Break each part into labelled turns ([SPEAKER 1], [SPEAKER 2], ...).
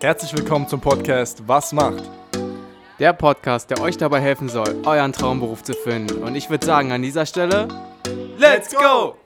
[SPEAKER 1] Herzlich willkommen zum Podcast Was macht?
[SPEAKER 2] Der Podcast, der euch dabei helfen soll, euren Traumberuf zu finden. Und ich würde sagen, an dieser Stelle,
[SPEAKER 1] Let's go!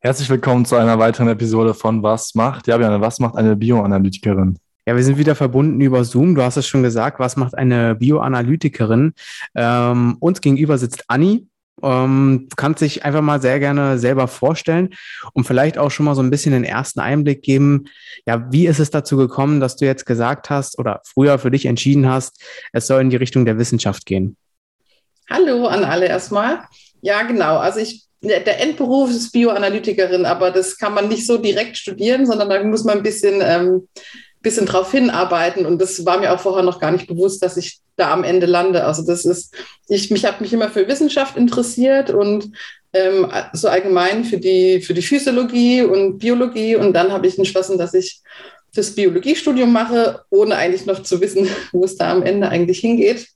[SPEAKER 1] Herzlich willkommen zu einer weiteren Episode von Was macht? Ja, Björn, was macht eine Bioanalytikerin?
[SPEAKER 2] Ja, wir sind wieder verbunden über Zoom. Du hast es schon gesagt. Was macht eine Bioanalytikerin? Ähm, uns gegenüber sitzt Anni. Ähm, kannst dich einfach mal sehr gerne selber vorstellen und vielleicht auch schon mal so ein bisschen den ersten Einblick geben. Ja, wie ist es dazu gekommen, dass du jetzt gesagt hast oder früher für dich entschieden hast, es soll in die Richtung der Wissenschaft gehen?
[SPEAKER 3] Hallo an alle erstmal. Ja, genau. Also ich der Endberuf ist Bioanalytikerin, aber das kann man nicht so direkt studieren, sondern da muss man ein bisschen, ähm, bisschen drauf hinarbeiten. Und das war mir auch vorher noch gar nicht bewusst, dass ich da am Ende lande. Also das ist, ich mich habe mich immer für Wissenschaft interessiert und ähm, so allgemein für die, für die Physiologie und Biologie. Und dann habe ich entschlossen, dass ich das Biologiestudium mache, ohne eigentlich noch zu wissen, wo es da am Ende eigentlich hingeht.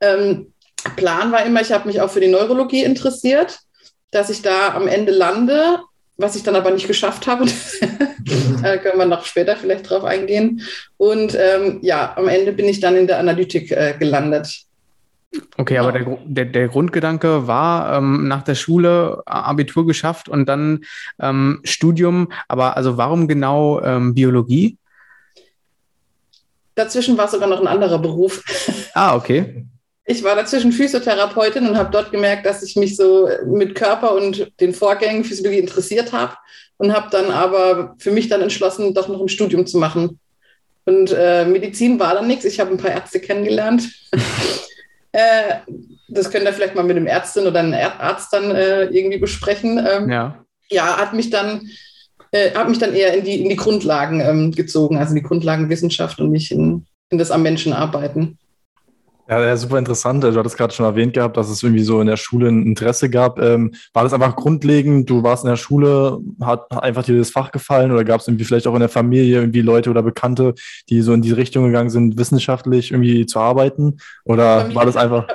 [SPEAKER 3] Ähm, Plan war immer, ich habe mich auch für die Neurologie interessiert dass ich da am Ende lande, was ich dann aber nicht geschafft habe. da können wir noch später vielleicht drauf eingehen. Und ähm, ja, am Ende bin ich dann in der Analytik äh, gelandet.
[SPEAKER 2] Okay, aber der, der, der Grundgedanke war ähm, nach der Schule Abitur geschafft und dann ähm, Studium. Aber also warum genau ähm, Biologie?
[SPEAKER 3] Dazwischen war sogar noch ein anderer Beruf.
[SPEAKER 2] Ah, okay.
[SPEAKER 3] Ich war dazwischen Physiotherapeutin und habe dort gemerkt, dass ich mich so mit Körper und den Vorgängen Physiologie interessiert habe und habe dann aber für mich dann entschlossen, doch noch ein Studium zu machen. Und äh, Medizin war dann nichts. Ich habe ein paar Ärzte kennengelernt. äh, das könnt ihr vielleicht mal mit einem Ärztin oder einem Arzt dann äh, irgendwie besprechen. Ähm, ja. ja, hat mich dann äh, hat mich dann eher in die, in die Grundlagen ähm, gezogen, also in die Grundlagenwissenschaft und nicht in, in das am Menschen arbeiten.
[SPEAKER 1] Ja, super interessant. Du hattest gerade schon erwähnt gehabt, dass es irgendwie so in der Schule ein Interesse gab. Ähm, war das einfach grundlegend? Du warst in der Schule, hat einfach dir das Fach gefallen oder gab es irgendwie vielleicht auch in der Familie irgendwie Leute oder Bekannte, die so in die Richtung gegangen sind, wissenschaftlich irgendwie zu arbeiten? Oder Familie, war das einfach?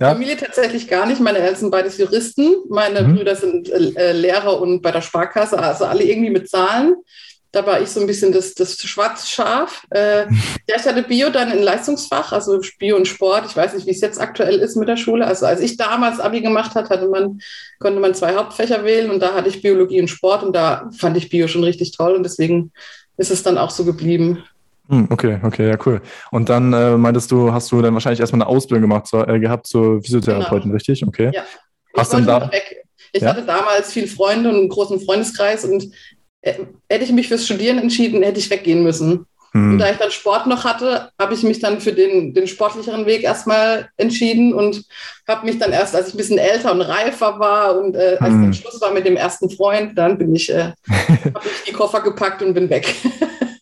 [SPEAKER 3] Ja? Familie tatsächlich gar nicht. Meine Eltern sind beides Juristen. Meine mhm. Brüder sind äh, Lehrer und bei der Sparkasse, also alle irgendwie mit Zahlen. Da war ich so ein bisschen das, das Schwarzschaf. Äh, ja, ich hatte Bio dann in Leistungsfach, also Bio und Sport. Ich weiß nicht, wie es jetzt aktuell ist mit der Schule. Also als ich damals Abi gemacht hat, hatte man, konnte man zwei Hauptfächer wählen und da hatte ich Biologie und Sport und da fand ich Bio schon richtig toll und deswegen ist es dann auch so geblieben.
[SPEAKER 1] Hm, okay, okay, ja, cool. Und dann äh, meintest du, hast du dann wahrscheinlich erstmal eine Ausbildung gemacht, zu, äh, gehabt zur Physiotherapeutin, genau. richtig? Okay. Ja.
[SPEAKER 3] Hast ich, da ich ja? hatte damals viele Freunde und einen großen Freundeskreis und hätte ich mich fürs Studieren entschieden, hätte ich weggehen müssen. Hm. Und da ich dann Sport noch hatte, habe ich mich dann für den, den sportlicheren Weg erstmal entschieden und habe mich dann erst, als ich ein bisschen älter und reifer war und äh, als hm. dann Schluss war mit dem ersten Freund, dann bin ich, äh, habe ich die Koffer gepackt und bin weg.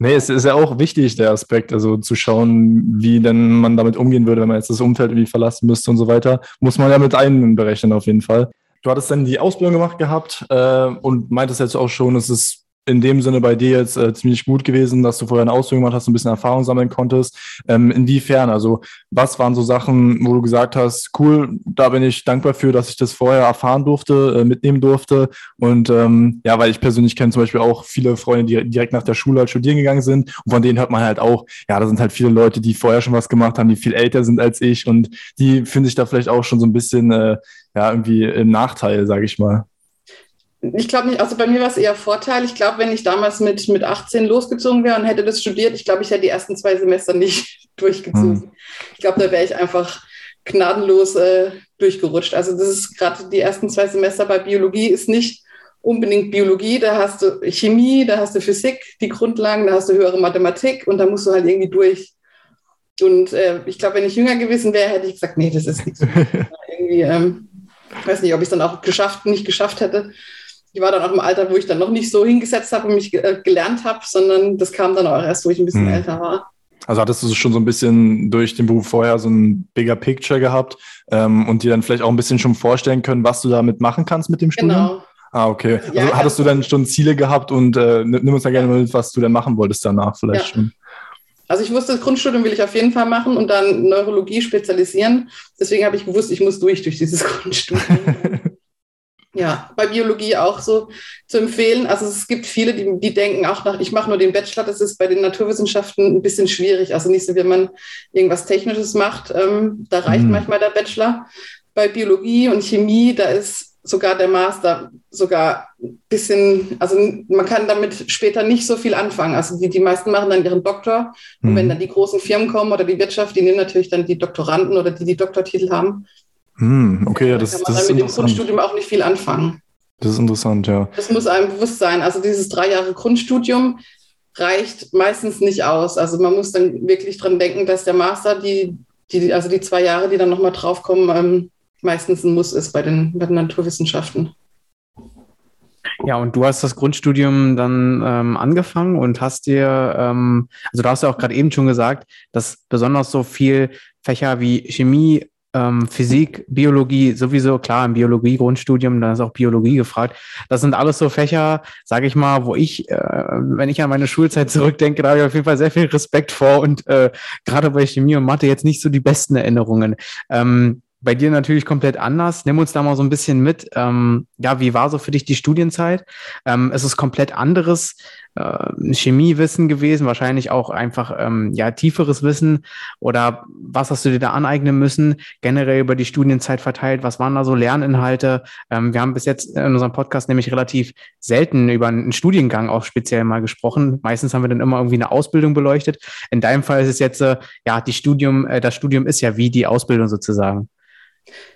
[SPEAKER 1] Nee, es ist ja auch wichtig, der Aspekt, also zu schauen, wie denn man damit umgehen würde, wenn man jetzt das Umfeld irgendwie verlassen müsste und so weiter. Muss man ja mit einberechnen auf jeden Fall. Du hattest dann die Ausbildung gemacht gehabt äh, und meintest jetzt auch schon, es ist in dem Sinne bei dir jetzt äh, ziemlich gut gewesen, dass du vorher eine Ausbildung gemacht hast, ein bisschen Erfahrung sammeln konntest. Ähm, inwiefern? Also, was waren so Sachen, wo du gesagt hast, cool, da bin ich dankbar für, dass ich das vorher erfahren durfte, äh, mitnehmen durfte. Und ähm, ja, weil ich persönlich kenne zum Beispiel auch viele Freunde, die direkt nach der Schule halt studieren gegangen sind. Und von denen hört man halt auch, ja, da sind halt viele Leute, die vorher schon was gemacht haben, die viel älter sind als ich und die fühlen sich da vielleicht auch schon so ein bisschen, äh, ja, irgendwie im Nachteil, sage ich mal.
[SPEAKER 3] Ich glaube nicht, also bei mir war es eher Vorteil. Ich glaube, wenn ich damals mit, mit 18 losgezogen wäre und hätte das studiert, ich glaube, ich hätte die ersten zwei Semester nicht durchgezogen. Hm. Ich glaube, da wäre ich einfach gnadenlos äh, durchgerutscht. Also das ist gerade die ersten zwei Semester bei Biologie ist nicht unbedingt Biologie, da hast du Chemie, da hast du Physik, die Grundlagen, da hast du höhere Mathematik und da musst du halt irgendwie durch. Und äh, ich glaube, wenn ich jünger gewesen wäre, hätte ich gesagt, nee, das ist nichts. irgendwie, ähm, weiß nicht, ob ich es dann auch geschafft, nicht geschafft hätte ich war dann auch im Alter, wo ich dann noch nicht so hingesetzt habe und mich äh, gelernt habe, sondern das kam dann auch erst, wo ich ein bisschen hm. älter war.
[SPEAKER 1] Also hattest du schon so ein bisschen durch den Beruf vorher so ein bigger Picture gehabt ähm, und dir dann vielleicht auch ein bisschen schon vorstellen können, was du damit machen kannst mit dem Studium? Genau. Ah, okay. Also ja, hattest du dann schon Ziele gehabt und äh, nimm uns da gerne mit, was du denn machen wolltest danach vielleicht ja. schon.
[SPEAKER 3] Also ich wusste, das Grundstudium will ich auf jeden Fall machen und dann Neurologie spezialisieren. Deswegen habe ich gewusst, ich muss durch durch dieses Grundstudium. Ja, bei Biologie auch so zu empfehlen. Also es gibt viele, die, die denken auch nach, ich mache nur den Bachelor, das ist bei den Naturwissenschaften ein bisschen schwierig. Also nicht so, wenn man irgendwas Technisches macht, ähm, da reicht mhm. manchmal der Bachelor. Bei Biologie und Chemie, da ist sogar der Master sogar ein bisschen, also man kann damit später nicht so viel anfangen. Also die, die meisten machen dann ihren Doktor. Und mhm. wenn dann die großen Firmen kommen oder die Wirtschaft, die nehmen natürlich dann die Doktoranden oder die die Doktortitel haben.
[SPEAKER 1] Hm, okay, ja, das,
[SPEAKER 3] kann
[SPEAKER 1] man
[SPEAKER 3] das dann mit dem Grundstudium auch nicht viel anfangen.
[SPEAKER 1] Das ist interessant, ja.
[SPEAKER 3] Das muss einem bewusst sein. Also dieses drei Jahre Grundstudium reicht meistens nicht aus. Also man muss dann wirklich dran denken, dass der Master, die, die also die zwei Jahre, die dann nochmal draufkommen, ähm, meistens ein Muss ist bei den, bei den Naturwissenschaften.
[SPEAKER 2] Ja, und du hast das Grundstudium dann ähm, angefangen und hast dir, ähm, also du hast ja auch gerade eben schon gesagt, dass besonders so viel Fächer wie Chemie, ähm, Physik, Biologie, sowieso klar im Biologie-Grundstudium, da ist auch Biologie gefragt. Das sind alles so Fächer, sage ich mal, wo ich, äh, wenn ich an meine Schulzeit zurückdenke, da habe ich auf jeden Fall sehr viel Respekt vor und äh, gerade bei Chemie und Mathe jetzt nicht so die besten Erinnerungen. Ähm, bei dir natürlich komplett anders. Nimm uns da mal so ein bisschen mit. Ähm, ja, wie war so für dich die Studienzeit? Ähm, es ist komplett anderes äh, Chemiewissen gewesen, wahrscheinlich auch einfach ähm, ja tieferes Wissen. Oder was hast du dir da aneignen müssen? Generell über die Studienzeit verteilt. Was waren da so Lerninhalte? Ähm, wir haben bis jetzt in unserem Podcast nämlich relativ selten über einen Studiengang auch speziell mal gesprochen. Meistens haben wir dann immer irgendwie eine Ausbildung beleuchtet. In deinem Fall ist es jetzt äh, ja die Studium. Äh, das Studium ist ja wie die Ausbildung sozusagen.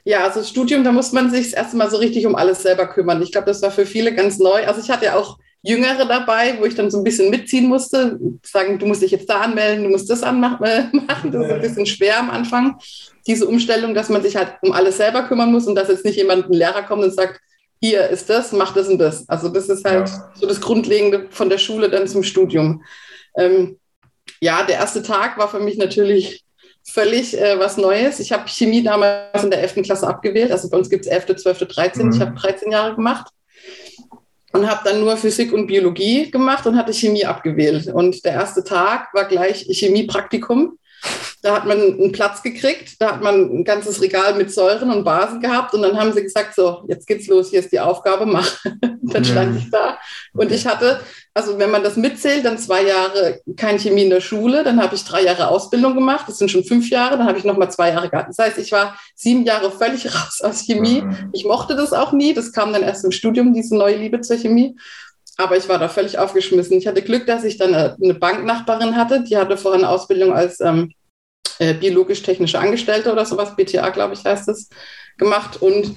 [SPEAKER 3] Ja, also Studium, da muss man sich das erste Mal so richtig um alles selber kümmern. Ich glaube, das war für viele ganz neu. Also ich hatte ja auch Jüngere dabei, wo ich dann so ein bisschen mitziehen musste, sagen, du musst dich jetzt da anmelden, du musst das anmachen. Das ist ein bisschen schwer am Anfang, diese Umstellung, dass man sich halt um alles selber kümmern muss und dass jetzt nicht jemand, ein Lehrer kommt und sagt, hier ist das, mach das und das. Also das ist halt ja. so das Grundlegende von der Schule dann zum Studium. Ähm, ja, der erste Tag war für mich natürlich völlig äh, was Neues. Ich habe Chemie damals in der 11. Klasse abgewählt. Also bei uns gibt es 11., 12., 13. Mhm. Ich habe 13 Jahre gemacht und habe dann nur Physik und Biologie gemacht und hatte Chemie abgewählt. Und der erste Tag war gleich Chemiepraktikum. Da hat man einen Platz gekriegt, da hat man ein ganzes Regal mit Säuren und Basen gehabt und dann haben sie gesagt, so, jetzt geht's los, hier ist die Aufgabe, mach. dann stand ich da und ich hatte, also wenn man das mitzählt, dann zwei Jahre kein Chemie in der Schule, dann habe ich drei Jahre Ausbildung gemacht, das sind schon fünf Jahre, dann habe ich nochmal zwei Jahre gehabt. Das heißt, ich war sieben Jahre völlig raus aus Chemie. Ich mochte das auch nie, das kam dann erst im Studium, diese neue Liebe zur Chemie. Aber ich war da völlig aufgeschmissen. Ich hatte Glück, dass ich dann eine Banknachbarin hatte, die hatte vorher eine Ausbildung als ähm, äh, biologisch-technische Angestellte oder sowas, BTA, glaube ich, heißt es, gemacht. Und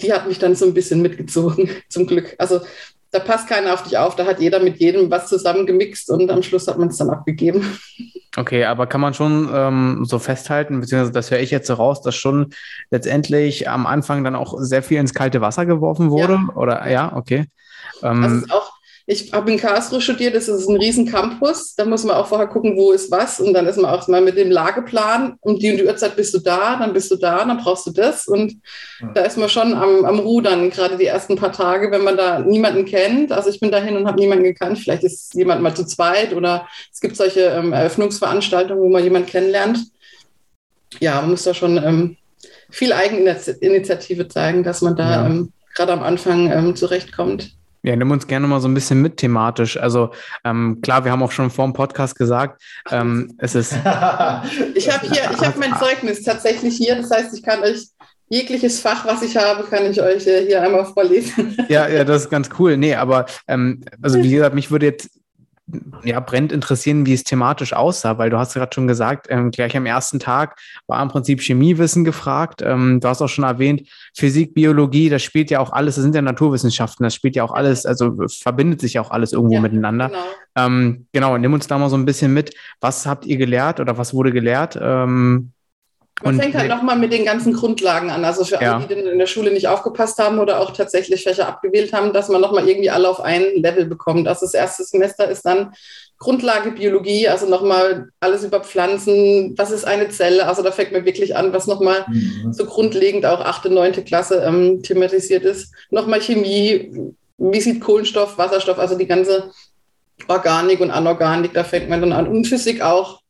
[SPEAKER 3] die hat mich dann so ein bisschen mitgezogen, zum Glück. Also da passt keiner auf dich auf, da hat jeder mit jedem was zusammengemixt und am Schluss hat man es dann abgegeben.
[SPEAKER 2] Okay, aber kann man schon ähm, so festhalten, beziehungsweise das höre ich jetzt so raus, dass schon letztendlich am Anfang dann auch sehr viel ins kalte Wasser geworfen wurde? Ja. Oder ja, okay.
[SPEAKER 3] Ähm, das ist auch ich habe in Karlsruhe studiert, das ist ein riesen Campus. Da muss man auch vorher gucken, wo ist was. Und dann ist man auch mal mit dem Lageplan. Um die und die Uhrzeit bist du da, dann bist du da, dann brauchst du das. Und ja. da ist man schon am, am Rudern, gerade die ersten paar Tage, wenn man da niemanden kennt. Also ich bin dahin und habe niemanden gekannt. Vielleicht ist jemand mal zu zweit oder es gibt solche ähm, Eröffnungsveranstaltungen, wo man jemanden kennenlernt. Ja, man muss da schon ähm, viel Eigeninitiative zeigen, dass man da ja. ähm, gerade am Anfang ähm, zurechtkommt.
[SPEAKER 2] Ja, nimm uns gerne mal so ein bisschen mit thematisch. Also ähm, klar, wir haben auch schon vor dem Podcast gesagt, ähm, es ist.
[SPEAKER 3] ich habe hier, ich habe mein Zeugnis tatsächlich hier. Das heißt, ich kann euch jegliches Fach, was ich habe, kann ich euch äh, hier einmal vorlesen.
[SPEAKER 2] ja, ja, das ist ganz cool. Nee, aber ähm, also wie gesagt, mich würde jetzt ja, brennt interessieren, wie es thematisch aussah, weil du hast gerade schon gesagt, ähm, gleich am ersten Tag war im Prinzip Chemiewissen gefragt. Ähm, du hast auch schon erwähnt, Physik, Biologie, das spielt ja auch alles, das sind ja Naturwissenschaften, das spielt ja auch alles, also verbindet sich ja auch alles irgendwo ja, miteinander. Genau. Ähm, genau, nimm uns da mal so ein bisschen mit. Was habt ihr gelehrt oder was wurde gelehrt? Ähm,
[SPEAKER 3] man und fängt halt nochmal mit den ganzen Grundlagen an. Also für ja. alle, die in der Schule nicht aufgepasst haben oder auch tatsächlich Fächer abgewählt haben, dass man nochmal irgendwie alle auf ein Level bekommt. Also das erste Semester ist dann Grundlage Biologie, also nochmal alles über Pflanzen, was ist eine Zelle, also da fängt man wirklich an, was nochmal mhm. so grundlegend auch achte, neunte Klasse ähm, thematisiert ist. Nochmal Chemie, wie sieht Kohlenstoff, Wasserstoff, also die ganze Organik und Anorganik, da fängt man dann an. Und Physik auch,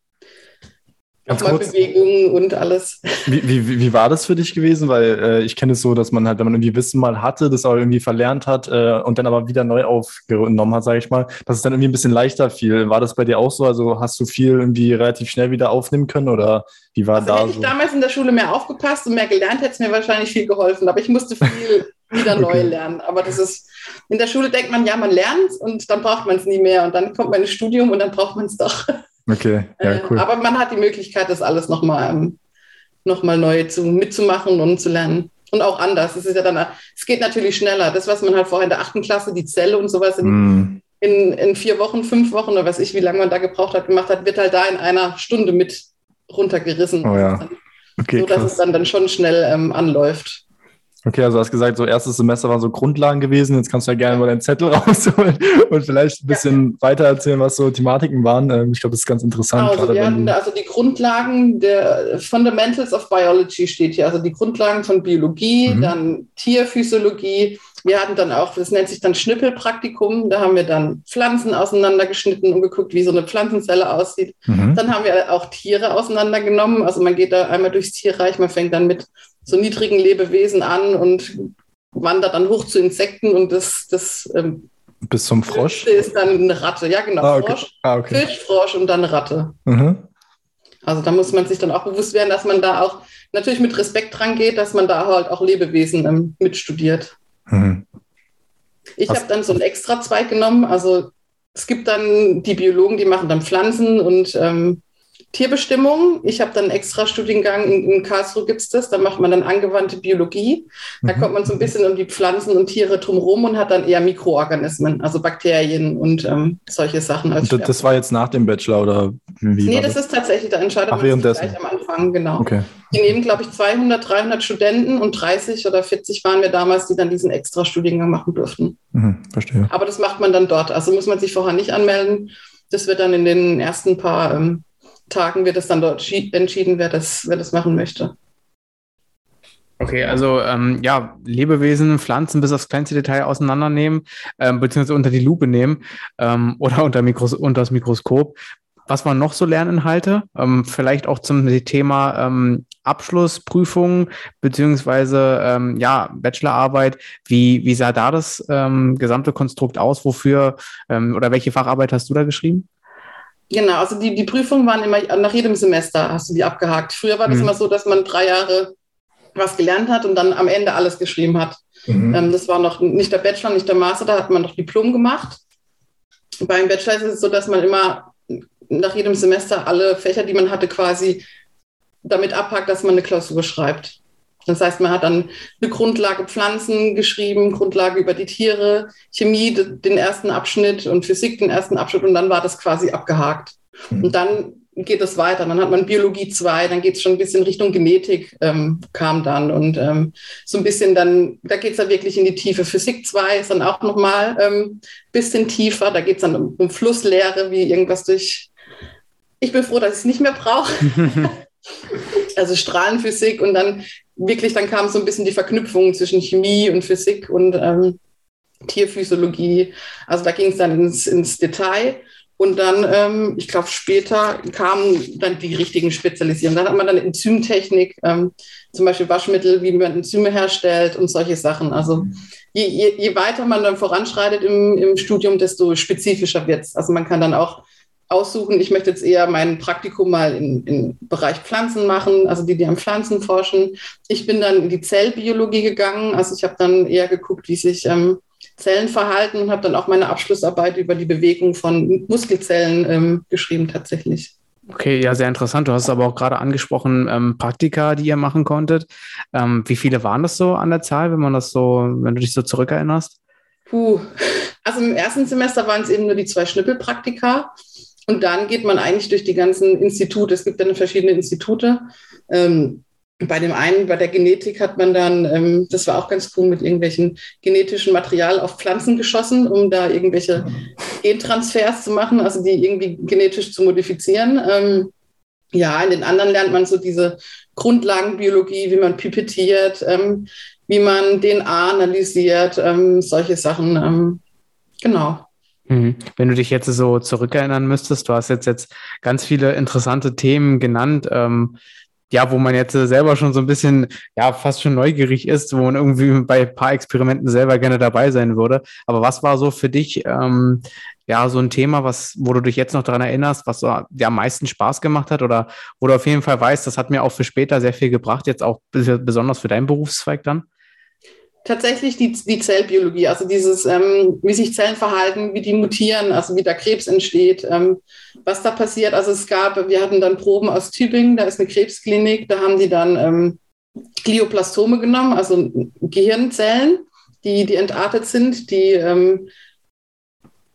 [SPEAKER 3] Ganz kurz, Bewegungen und alles.
[SPEAKER 1] Wie, wie, wie war das für dich gewesen? Weil äh, ich kenne es so, dass man halt, wenn man irgendwie Wissen mal hatte, das auch irgendwie verlernt hat äh, und dann aber wieder neu aufgenommen hat, sage ich mal, dass es dann irgendwie ein bisschen leichter fiel. War das bei dir auch so? Also hast du viel irgendwie relativ schnell wieder aufnehmen können oder wie war
[SPEAKER 3] also
[SPEAKER 1] da
[SPEAKER 3] hätte so? ich damals in der Schule mehr aufgepasst und mehr gelernt, hätte es mir wahrscheinlich viel geholfen. Aber ich musste viel wieder neu lernen. Aber das ist, in der Schule denkt man, ja, man lernt und dann braucht man es nie mehr. Und dann kommt man ins Studium und dann braucht man es doch.
[SPEAKER 1] Okay, ja,
[SPEAKER 3] äh,
[SPEAKER 1] cool.
[SPEAKER 3] aber man hat die Möglichkeit, das alles nochmal ähm, noch mal neu zu, mitzumachen und zu lernen. Und auch anders. Es ist ja dann, es geht natürlich schneller. Das, was man halt vorher in der achten Klasse, die Zelle und sowas in, mm. in, in vier Wochen, fünf Wochen oder was ich, wie lange man da gebraucht hat, gemacht hat, wird halt da in einer Stunde mit runtergerissen.
[SPEAKER 1] Oh ja.
[SPEAKER 3] Okay, so dass krass. es dann, dann schon schnell ähm, anläuft.
[SPEAKER 1] Okay, also du hast gesagt, so erstes Semester waren so Grundlagen gewesen. Jetzt kannst du ja gerne mal deinen Zettel rausholen und vielleicht ein bisschen ja. weiter erzählen, was so Thematiken waren. Ähm, ich glaube, das ist ganz interessant.
[SPEAKER 3] Also, wir hatten also die Grundlagen der Fundamentals of Biology steht hier, also die Grundlagen von Biologie, mhm. dann Tierphysiologie. Wir hatten dann auch, das nennt sich dann Schnippelpraktikum. Da haben wir dann Pflanzen auseinandergeschnitten und geguckt, wie so eine Pflanzenzelle aussieht. Mhm. Dann haben wir auch Tiere auseinandergenommen. Also man geht da einmal durchs Tierreich, man fängt dann mit so niedrigen Lebewesen an und wandert dann hoch zu Insekten und das, das ähm,
[SPEAKER 1] bis zum Frosch
[SPEAKER 3] ist dann eine Ratte. Ja, genau. Ah, okay. Frosch, ah, okay. Fisch, Frosch und dann Ratte. Mhm. Also da muss man sich dann auch bewusst werden, dass man da auch natürlich mit Respekt dran geht, dass man da halt auch Lebewesen ähm, mitstudiert. Mhm. Ich habe dann so einen extra Zweig genommen. Also es gibt dann die Biologen, die machen dann Pflanzen und ähm, Tierbestimmung. Ich habe dann einen extra Studiengang, in, in Karlsruhe gibt es das, da macht man dann angewandte Biologie. Da mhm. kommt man so ein bisschen um die Pflanzen und Tiere drumherum und hat dann eher Mikroorganismen, also Bakterien und ähm, solche Sachen.
[SPEAKER 1] Als und das war jetzt nach dem Bachelor oder
[SPEAKER 3] wie? Nee, das, das, ist tatsächlich, da entscheidet Ach, man sich gleich am Anfang, genau. Okay. Die nehmen, glaube ich, 200, 300 Studenten und 30 oder 40 waren wir damals, die dann diesen extra Studiengang machen durften.
[SPEAKER 1] Mhm, verstehe.
[SPEAKER 3] Aber das macht man dann dort. Also muss man sich vorher nicht anmelden. Das wird dann in den ersten paar ähm, Tagen wird es dann dort entschieden, wer das, wer das machen möchte.
[SPEAKER 2] Okay, also ähm, ja, Lebewesen, Pflanzen bis aufs kleinste Detail auseinandernehmen, ähm, beziehungsweise unter die Lupe nehmen ähm, oder unter, Mikros unter das Mikroskop. Was waren noch so Lerninhalte? Ähm, vielleicht auch zum Thema ähm, Abschlussprüfungen beziehungsweise ähm, ja, Bachelorarbeit. Wie, wie sah da das ähm, gesamte Konstrukt aus? Wofür ähm, oder welche Facharbeit hast du da geschrieben?
[SPEAKER 3] Genau, also die, die Prüfungen waren immer nach jedem Semester hast du die abgehakt. Früher war das mhm. immer so, dass man drei Jahre was gelernt hat und dann am Ende alles geschrieben hat. Mhm. Ähm, das war noch nicht der Bachelor, nicht der Master, da hat man noch Diplom gemacht. Beim Bachelor ist es so, dass man immer nach jedem Semester alle Fächer, die man hatte, quasi damit abhakt, dass man eine Klausur schreibt. Das heißt, man hat dann eine Grundlage Pflanzen geschrieben, Grundlage über die Tiere, Chemie den ersten Abschnitt und Physik den ersten Abschnitt und dann war das quasi abgehakt. Mhm. Und dann geht es weiter. Dann hat man Biologie 2, dann geht es schon ein bisschen Richtung Genetik, ähm, kam dann. Und ähm, so ein bisschen dann, da geht es dann wirklich in die Tiefe. Physik 2 ist dann auch nochmal ein ähm, bisschen tiefer. Da geht es dann um, um Flusslehre, wie irgendwas durch. Ich bin froh, dass ich es nicht mehr brauche. also Strahlenphysik und dann wirklich, dann kam so ein bisschen die Verknüpfung zwischen Chemie und Physik und ähm, Tierphysiologie. Also da ging es dann ins, ins Detail. Und dann, ähm, ich glaube, später kamen dann die richtigen Spezialisierungen. Dann hat man dann Enzymtechnik, ähm, zum Beispiel Waschmittel, wie man Enzyme herstellt und solche Sachen. Also je, je, je weiter man dann voranschreitet im, im Studium, desto spezifischer wird es. Also man kann dann auch aussuchen, ich möchte jetzt eher mein Praktikum mal im Bereich Pflanzen machen, also die, die an Pflanzen forschen. Ich bin dann in die Zellbiologie gegangen, also ich habe dann eher geguckt, wie sich ähm, Zellen verhalten und habe dann auch meine Abschlussarbeit über die Bewegung von Muskelzellen ähm, geschrieben tatsächlich.
[SPEAKER 2] Okay, ja, sehr interessant. Du hast aber auch gerade angesprochen, ähm, Praktika, die ihr machen konntet. Ähm, wie viele waren das so an der Zahl, wenn man das so, wenn du dich so zurückerinnerst?
[SPEAKER 3] Puh, also im ersten Semester waren es eben nur die zwei Schnippelpraktika. Und dann geht man eigentlich durch die ganzen Institute. Es gibt dann verschiedene Institute. Ähm, bei dem einen, bei der Genetik hat man dann, ähm, das war auch ganz cool, mit irgendwelchen genetischen Material auf Pflanzen geschossen, um da irgendwelche Gentransfers zu machen, also die irgendwie genetisch zu modifizieren. Ähm, ja, in den anderen lernt man so diese Grundlagenbiologie, wie man pipettiert, ähm, wie man DNA analysiert, ähm, solche Sachen. Ähm, genau.
[SPEAKER 2] Mhm. Wenn du dich jetzt so zurückerinnern müsstest, du hast jetzt, jetzt ganz viele interessante Themen genannt, ähm, ja, wo man jetzt selber schon so ein bisschen, ja, fast schon neugierig ist, wo man irgendwie bei ein paar Experimenten selber gerne dabei sein würde. Aber was war so für dich, ähm, ja, so ein Thema, was, wo du dich jetzt noch daran erinnerst, was so, ja, am meisten Spaß gemacht hat oder wo du auf jeden Fall weißt, das hat mir auch für später sehr viel gebracht, jetzt auch besonders für deinen Berufszweig dann?
[SPEAKER 3] Tatsächlich die, die Zellbiologie, also dieses, ähm, wie sich Zellen verhalten, wie die mutieren, also wie der Krebs entsteht, ähm, was da passiert. Also es gab, wir hatten dann Proben aus Tübingen, da ist eine Krebsklinik, da haben die dann ähm, Glioblastome genommen, also Gehirnzellen, die, die entartet sind, die, ähm,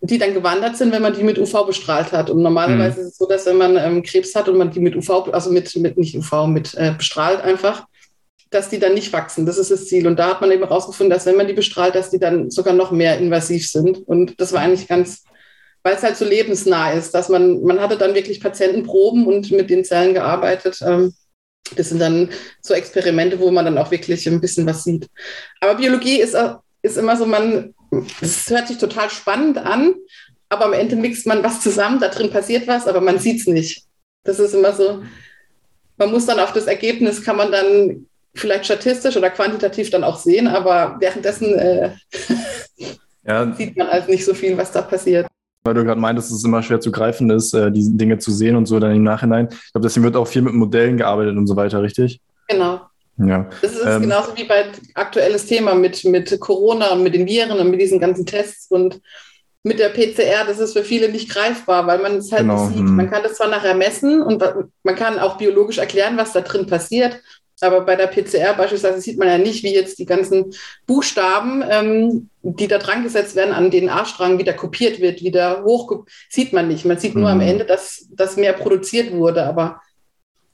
[SPEAKER 3] die dann gewandert sind, wenn man die mit UV bestrahlt hat. Und normalerweise mhm. ist es so, dass wenn man ähm, Krebs hat und man die mit UV, also mit, mit nicht UV, mit äh, bestrahlt einfach, dass die dann nicht wachsen. Das ist das Ziel. Und da hat man eben herausgefunden, dass wenn man die bestrahlt, dass die dann sogar noch mehr invasiv sind. Und das war eigentlich ganz, weil es halt so lebensnah ist, dass man, man hatte dann wirklich Patientenproben und mit den Zellen gearbeitet. Ähm, das sind dann so Experimente, wo man dann auch wirklich ein bisschen was sieht. Aber Biologie ist, ist immer so, man, es hört sich total spannend an, aber am Ende mixt man was zusammen, da drin passiert was, aber man sieht es nicht. Das ist immer so, man muss dann auf das Ergebnis, kann man dann vielleicht statistisch oder quantitativ dann auch sehen, aber währenddessen äh, ja. sieht man halt nicht so viel, was da passiert.
[SPEAKER 1] Weil du gerade meintest, dass es immer schwer zu greifen ist, äh, diese Dinge zu sehen und so dann im Nachhinein. Ich glaube, deswegen wird auch viel mit Modellen gearbeitet und so weiter, richtig?
[SPEAKER 3] Genau.
[SPEAKER 1] Ja.
[SPEAKER 3] Das ist ähm, genauso wie bei aktuelles Thema mit, mit Corona und mit den Viren und mit diesen ganzen Tests und mit der PCR, das ist für viele nicht greifbar, weil man es halt genau. nicht sieht. Hm. Man kann das zwar nachher messen und man kann auch biologisch erklären, was da drin passiert, aber bei der PCR beispielsweise sieht man ja nicht, wie jetzt die ganzen Buchstaben, ähm, die da dran gesetzt werden, an den A-Strang wieder kopiert wird, wieder hoch, sieht man nicht. Man sieht nur mhm. am Ende, dass, dass mehr produziert wurde. Aber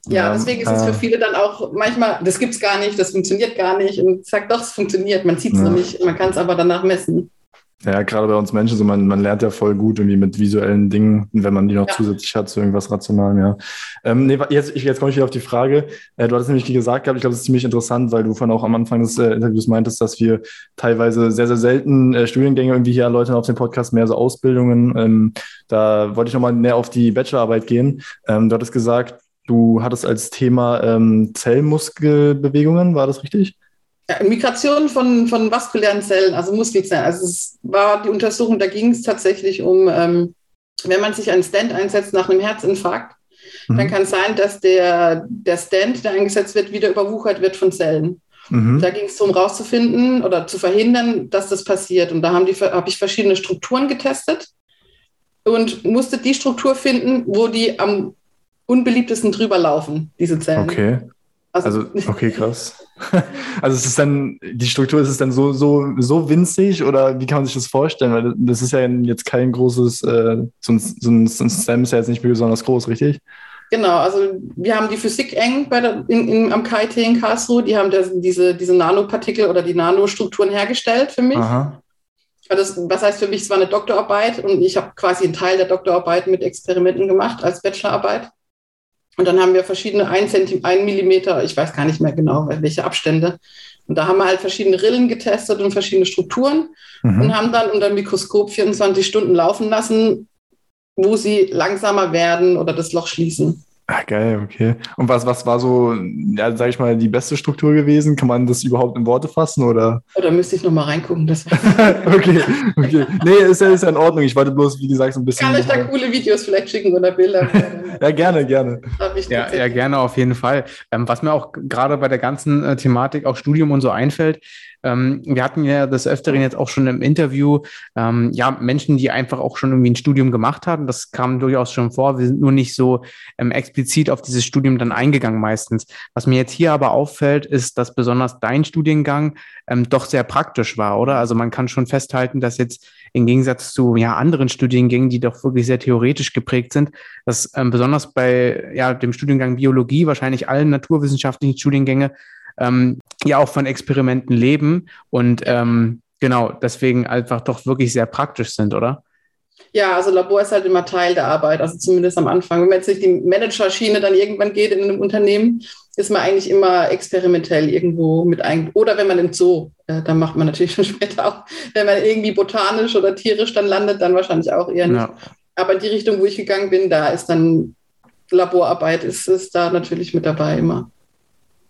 [SPEAKER 3] ja, ja deswegen ist es für viele dann auch manchmal, das gibt es gar nicht, das funktioniert gar nicht. Und sagt doch, es funktioniert, man sieht es ja. noch nicht, man kann es aber danach messen.
[SPEAKER 1] Ja, gerade bei uns Menschen, so man, man lernt ja voll gut irgendwie mit visuellen Dingen, wenn man die noch ja. zusätzlich hat zu irgendwas Rationalem, ja. Ähm, nee, jetzt, ich, jetzt komme ich wieder auf die Frage. Äh, du hattest nämlich gesagt gehabt, ich glaube, das ist ziemlich interessant, weil du von auch am Anfang des äh, Interviews meintest, dass wir teilweise sehr, sehr selten äh, Studiengänge irgendwie hier erläutern auf dem Podcast, mehr so Ausbildungen. Ähm, da wollte ich nochmal näher auf die Bachelorarbeit gehen. Ähm, du hattest gesagt, du hattest als Thema ähm, Zellmuskelbewegungen, war das richtig?
[SPEAKER 3] Ja, Migration von, von vaskulären Zellen, also Muskelzellen. Also es war die Untersuchung, da ging es tatsächlich um, ähm, wenn man sich einen Stand einsetzt nach einem Herzinfarkt, mhm. dann kann es sein, dass der, der Stand, der eingesetzt wird, wieder überwuchert wird von Zellen. Mhm. Da ging es darum, rauszufinden oder zu verhindern, dass das passiert. Und da habe hab ich verschiedene Strukturen getestet und musste die Struktur finden, wo die am unbeliebtesten drüber laufen, diese Zellen.
[SPEAKER 1] Okay. Also, also, okay, krass. Also es ist dann, die Struktur ist es dann so, so, so winzig oder wie kann man sich das vorstellen? Weil das ist ja jetzt kein großes, äh, so, ein, so ein Stem ist ja jetzt nicht besonders groß, richtig?
[SPEAKER 3] Genau, also wir haben die Physik eng bei der, in, in, am KIT in Karlsruhe, die haben das, diese, diese Nanopartikel oder die Nanostrukturen hergestellt für mich. Aha. Also was heißt für mich, es war eine Doktorarbeit und ich habe quasi einen Teil der Doktorarbeit mit Experimenten gemacht als Bachelorarbeit. Und dann haben wir verschiedene 1 Zentimeter, 1 Millimeter, ich weiß gar nicht mehr genau, welche Abstände. Und da haben wir halt verschiedene Rillen getestet und verschiedene Strukturen mhm. und haben dann unter dem Mikroskop 24 Stunden laufen lassen, wo sie langsamer werden oder das Loch schließen.
[SPEAKER 1] Ah, geil, okay. Und was, was war so, ja, sag ich mal, die beste Struktur gewesen? Kann man das überhaupt in Worte fassen oder?
[SPEAKER 3] Oder müsste ich nochmal reingucken? Das
[SPEAKER 1] okay, okay. Nee, ist ja, ist ja in Ordnung. Ich wollte bloß, wie gesagt, so ein bisschen.
[SPEAKER 3] Kann ich da coole Videos vielleicht schicken oder Bilder?
[SPEAKER 1] ja, gerne, gerne.
[SPEAKER 2] Ja, ja, gerne auf jeden Fall. Ähm, was mir auch gerade bei der ganzen äh, Thematik, auch Studium und so einfällt, ähm, wir hatten ja des Öfteren jetzt auch schon im Interview, ähm, ja, Menschen, die einfach auch schon irgendwie ein Studium gemacht haben. Das kam durchaus schon vor. Wir sind nur nicht so ähm, explizit auf dieses Studium dann eingegangen meistens. Was mir jetzt hier aber auffällt, ist, dass besonders dein Studiengang ähm, doch sehr praktisch war, oder? Also man kann schon festhalten, dass jetzt im Gegensatz zu ja, anderen Studiengängen, die doch wirklich sehr theoretisch geprägt sind, dass ähm, besonders bei ja, dem Studiengang Biologie, wahrscheinlich allen naturwissenschaftlichen Studiengänge, ähm, ja auch von Experimenten leben und ähm, genau deswegen einfach doch wirklich sehr praktisch sind, oder?
[SPEAKER 3] Ja, also Labor ist halt immer Teil der Arbeit, also zumindest am Anfang. Wenn man jetzt nicht die Managerschiene dann irgendwann geht in einem Unternehmen, ist man eigentlich immer experimentell irgendwo mit ein. Oder wenn man im Zoo, äh, dann macht man natürlich schon später auch, wenn man irgendwie botanisch oder tierisch dann landet, dann wahrscheinlich auch eher nicht. Ja. Aber in die Richtung, wo ich gegangen bin, da ist dann Laborarbeit, ist, ist da natürlich mit dabei immer.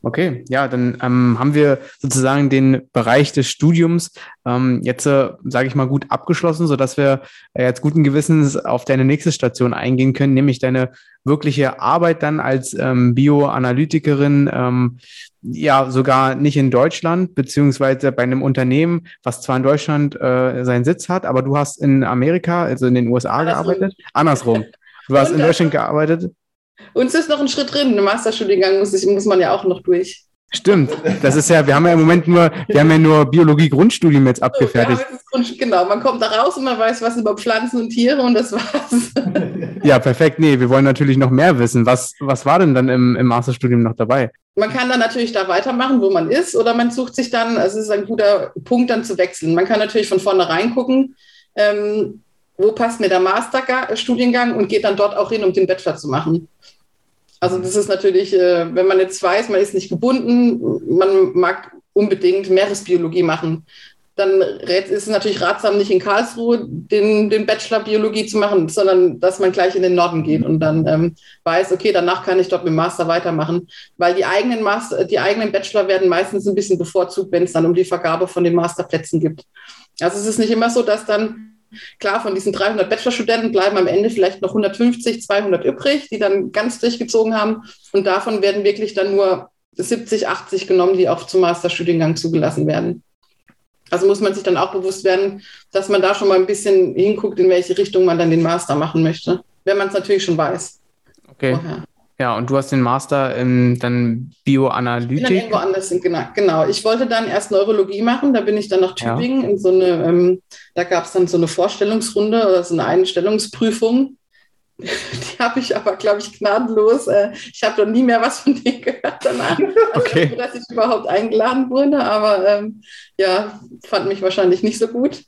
[SPEAKER 2] Okay, ja, dann ähm, haben wir sozusagen den Bereich des Studiums ähm, jetzt, äh, sage ich mal, gut abgeschlossen, sodass wir äh, jetzt guten Gewissens auf deine nächste Station eingehen können, nämlich deine wirkliche Arbeit dann als ähm, Bioanalytikerin, ähm, ja, sogar nicht in Deutschland, beziehungsweise bei einem Unternehmen, was zwar in Deutschland äh, seinen Sitz hat, aber du hast in Amerika, also in den USA Andersrum. gearbeitet. Andersrum. Du hast in Deutschland gearbeitet.
[SPEAKER 3] Uns ist noch ein Schritt drin. Im Masterstudiengang muss, ich, muss man ja auch noch durch.
[SPEAKER 2] Stimmt. Das ist ja, wir haben ja im Moment nur, wir haben ja nur Biologie-Grundstudium jetzt abgefertigt.
[SPEAKER 3] Jetzt genau, man kommt da raus und man weiß was über Pflanzen und Tiere und das war's.
[SPEAKER 2] Ja, perfekt. Nee, wir wollen natürlich noch mehr wissen. Was, was war denn dann im, im Masterstudium noch dabei?
[SPEAKER 3] Man kann dann natürlich da weitermachen, wo man ist, oder man sucht sich dann, also es ist ein guter Punkt, dann zu wechseln. Man kann natürlich von vornherein gucken, ähm, wo passt mir der Masterstudiengang und geht dann dort auch hin, um den Bachelor zu machen. Also das ist natürlich, äh, wenn man jetzt weiß, man ist nicht gebunden, man mag unbedingt Meeresbiologie machen, dann ist es natürlich ratsam, nicht in Karlsruhe den, den Bachelor Biologie zu machen, sondern dass man gleich in den Norden geht und dann ähm, weiß, okay, danach kann ich dort mit dem Master weitermachen, weil die eigenen Master, die eigenen Bachelor werden meistens ein bisschen bevorzugt, wenn es dann um die Vergabe von den Masterplätzen gibt. Also es ist nicht immer so, dass dann Klar, von diesen 300 Bachelorstudenten bleiben am Ende vielleicht noch 150, 200 übrig, die dann ganz durchgezogen haben. Und davon werden wirklich dann nur 70, 80 genommen, die auch zum Masterstudiengang zugelassen werden. Also muss man sich dann auch bewusst werden, dass man da schon mal ein bisschen hinguckt, in welche Richtung man dann den Master machen möchte, wenn man es natürlich schon weiß.
[SPEAKER 2] Okay. Vorher. Ja, und du hast den Master in dann Bioanalytik. Ich bin dann
[SPEAKER 3] irgendwo anders, genau, genau. Ich wollte dann erst Neurologie machen, da bin ich dann nach Tübingen ja. in so eine, ähm, da gab es dann so eine Vorstellungsrunde oder so eine Einstellungsprüfung. Die habe ich aber, glaube ich, gnadenlos. Äh, ich habe doch nie mehr was von denen gehört danach. okay. Also, dass ich überhaupt eingeladen wurde, aber ähm, ja, fand mich wahrscheinlich nicht so gut.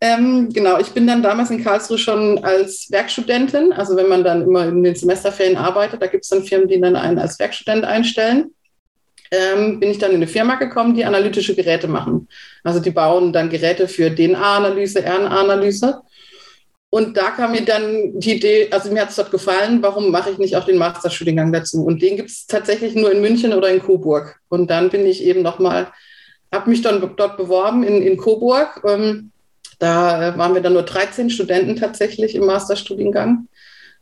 [SPEAKER 3] Ähm, genau, ich bin dann damals in Karlsruhe schon als Werkstudentin, also wenn man dann immer in den Semesterferien arbeitet, da gibt es dann Firmen, die dann einen als Werkstudent einstellen. Ähm, bin ich dann in eine Firma gekommen, die analytische Geräte machen. Also die bauen dann Geräte für DNA-Analyse, RNA-Analyse. Und da kam mir dann die Idee, also mir hat es dort gefallen, warum mache ich nicht auch den Masterstudiengang dazu? Und den gibt es tatsächlich nur in München oder in Coburg. Und dann bin ich eben nochmal, habe mich dann dort beworben in, in Coburg. Ähm, da waren wir dann nur 13 Studenten tatsächlich im Masterstudiengang